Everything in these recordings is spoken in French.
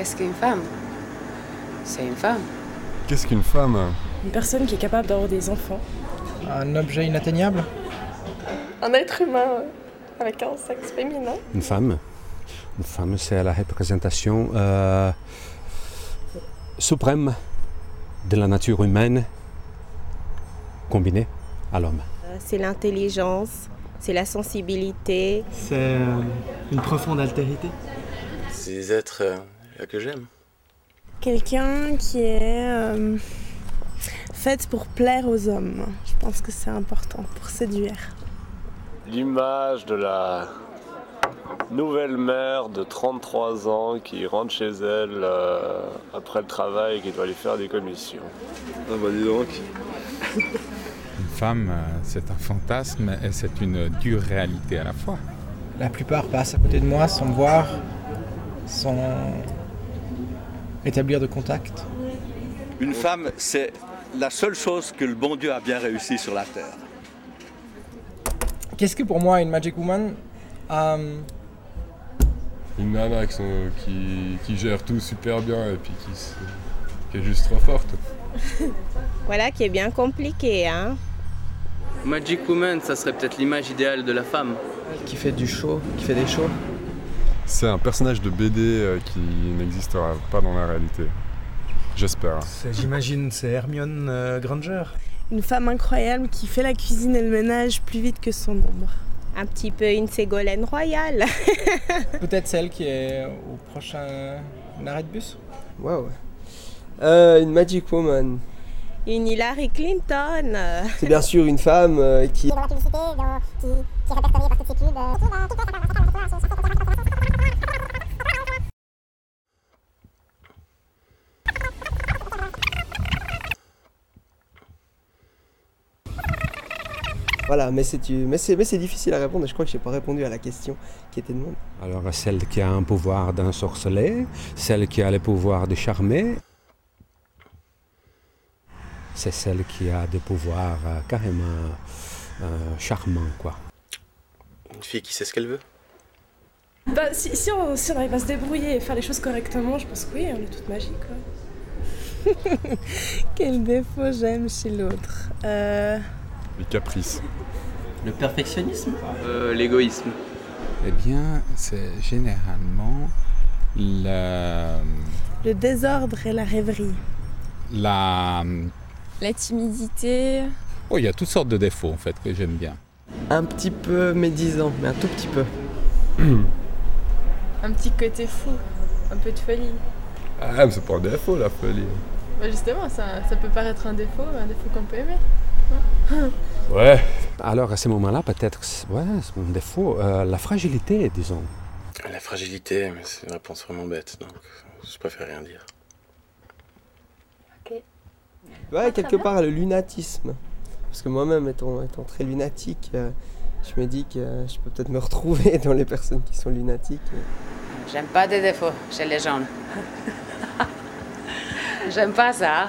Qu'est-ce qu'une femme? C'est une femme. Qu'est-ce qu'une femme? Une personne qui est capable d'avoir des enfants. Un objet inatteignable? Un être humain avec un sexe féminin. Une femme. Une femme, c'est la représentation euh, suprême de la nature humaine combinée à l'homme. C'est l'intelligence, c'est la sensibilité. C'est euh, une profonde altérité. C'est des êtres euh, que j'aime. Quelqu'un qui est euh, fait pour plaire aux hommes. Je pense que c'est important pour séduire. L'image de la nouvelle mère de 33 ans qui rentre chez elle euh, après le travail et qui doit aller faire des commissions. Ah bah dis donc. Une femme, euh, c'est un fantasme et c'est une dure réalité à la fois. La plupart passent à côté de moi sans me voir, sans établir de contact. Une femme, c'est la seule chose que le bon Dieu a bien réussi sur la terre. Qu'est-ce que pour moi une Magic Woman Euh, Une nana qui, sont- qui, qui gère tout super bien et puis qui, qui est juste trop forte. Voilà qui est bien compliqué, hein. Magic Woman, ça serait peut-être l'image idéale de la femme. Qui fait du show, qui fait des shows. C'est un personnage de BD euh, qui n'existera pas dans la réalité. J'espère. J'imagine c'est Hermione euh, Granger. Une femme incroyable qui fait la cuisine et le ménage plus vite que son ombre. Un petit peu une Ségolène royale. Peut-être celle qui est au prochain arrêt de bus Waouh. Euh, une Magic Woman. Une Hillary Clinton. C'est bien sûr une femme euh, qui. Voilà, mais c'est mais c'est mais c'est difficile à répondre et je crois que j'ai pas répondu à la question qui était demandée. Alors celle qui a un pouvoir d'ensorceler, celle qui a le pouvoir de charmer, c'est celle qui a des pouvoirs euh, carrément euh, charmants, quoi. Une fille qui sait ce qu'elle veut? Bah, si, si, on, si on arrive à se débrouiller et faire les choses correctement, je pense que oui, on est toute magique. Quoi. Quel défaut j'aime chez l'autre Euh, Les caprices. Le perfectionnisme Euh, L'égoïsme. Eh bien, c'est généralement la, Le désordre et la rêverie. la... La timidité. Oh, il y a toutes sortes de défauts en fait que j'aime bien. Un petit peu médisant, mais un tout petit peu. Un petit côté fou. Un peu de folie. Ah, mais c'est pas un défaut la folie. Bah justement, ça, ça peut paraître un défaut, un défaut qu'on peut aimer. Ouais. Alors à ce moment-là, peut-être, ouais, c'est un défaut, euh, la fragilité, disons. La fragilité, mais c'est une réponse vraiment bête, donc je préfère rien dire. Ouais, quelque part le lunatisme. Parce que moi-même, étant, étant très lunatique, euh, je me dis que euh, je peux peut-être me retrouver dans les personnes qui sont lunatiques. J'aime pas des défauts chez les gens. J'aime pas ça.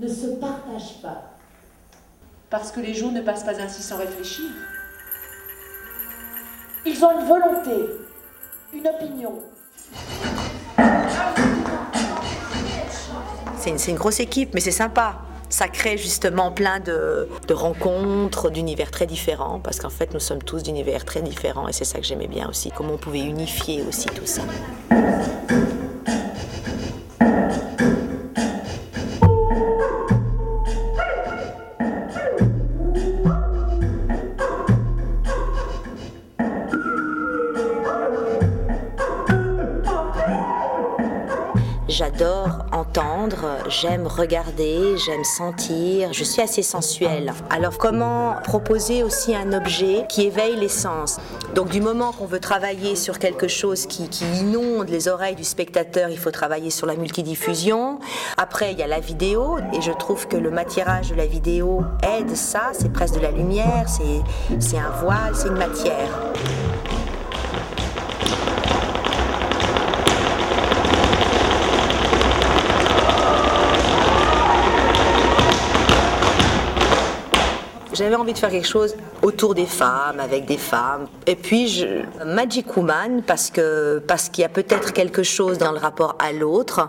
ne se partage pas. Parce que les jours ne passent pas ainsi sans réfléchir. Ils ont une volonté, une opinion. C'est une, c'est une grosse équipe, mais c'est sympa. Ça crée justement plein de, de rencontres d'univers très différents, parce qu'en fait, nous sommes tous d'univers très différents, et c'est ça que j'aimais bien aussi, comment on pouvait unifier aussi tout ça. J'aime regarder, j'aime sentir, je suis assez sensuelle. Alors comment proposer aussi un objet qui éveille les sens? Donc du moment qu'on veut travailler sur quelque chose qui, inonde les oreilles du spectateur, il faut travailler sur la multidiffusion. Après, il y a la vidéo, et je trouve que le matirage de la vidéo aide ça, c'est presque de la lumière, c'est un voile, c'est une matière. J'avais envie de faire quelque chose autour des femmes, avec des femmes. Et puis, Magic Woman, parce que parce qu'il y a peut-être quelque chose dans le rapport à l'autre,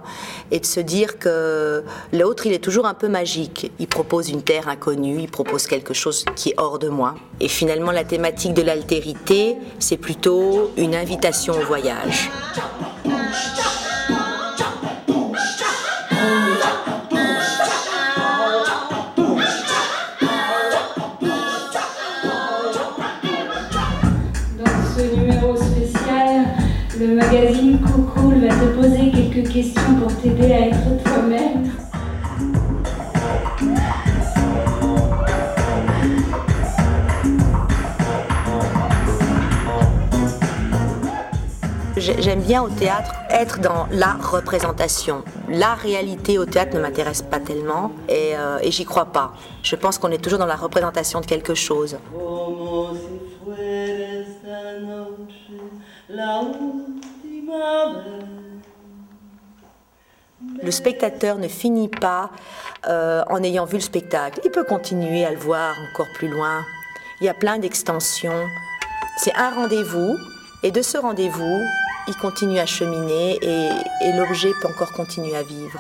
et de se dire que l'autre, il est toujours un peu magique. Il propose une terre inconnue, il propose quelque chose qui est hors de moi. Et finalement, la thématique de l'altérité, c'est plutôt une invitation au voyage. Magazine Cool va te poser quelques questions pour t'aider à être toi-même. J'ai- J'aime bien au théâtre être dans la représentation. La réalité au théâtre ne m'intéresse pas tellement et, euh, et j'y crois pas. Je pense qu'on est toujours dans la représentation de quelque chose. Como si fuera esta noche la última vez. Le spectateur ne finit pas euh, en ayant vu le spectacle. Il peut continuer à le voir encore plus loin. Il y a plein d'extensions. C'est un rendez-vous et de ce rendez-vous, il continue à cheminer et, et l'objet peut encore continuer à vivre.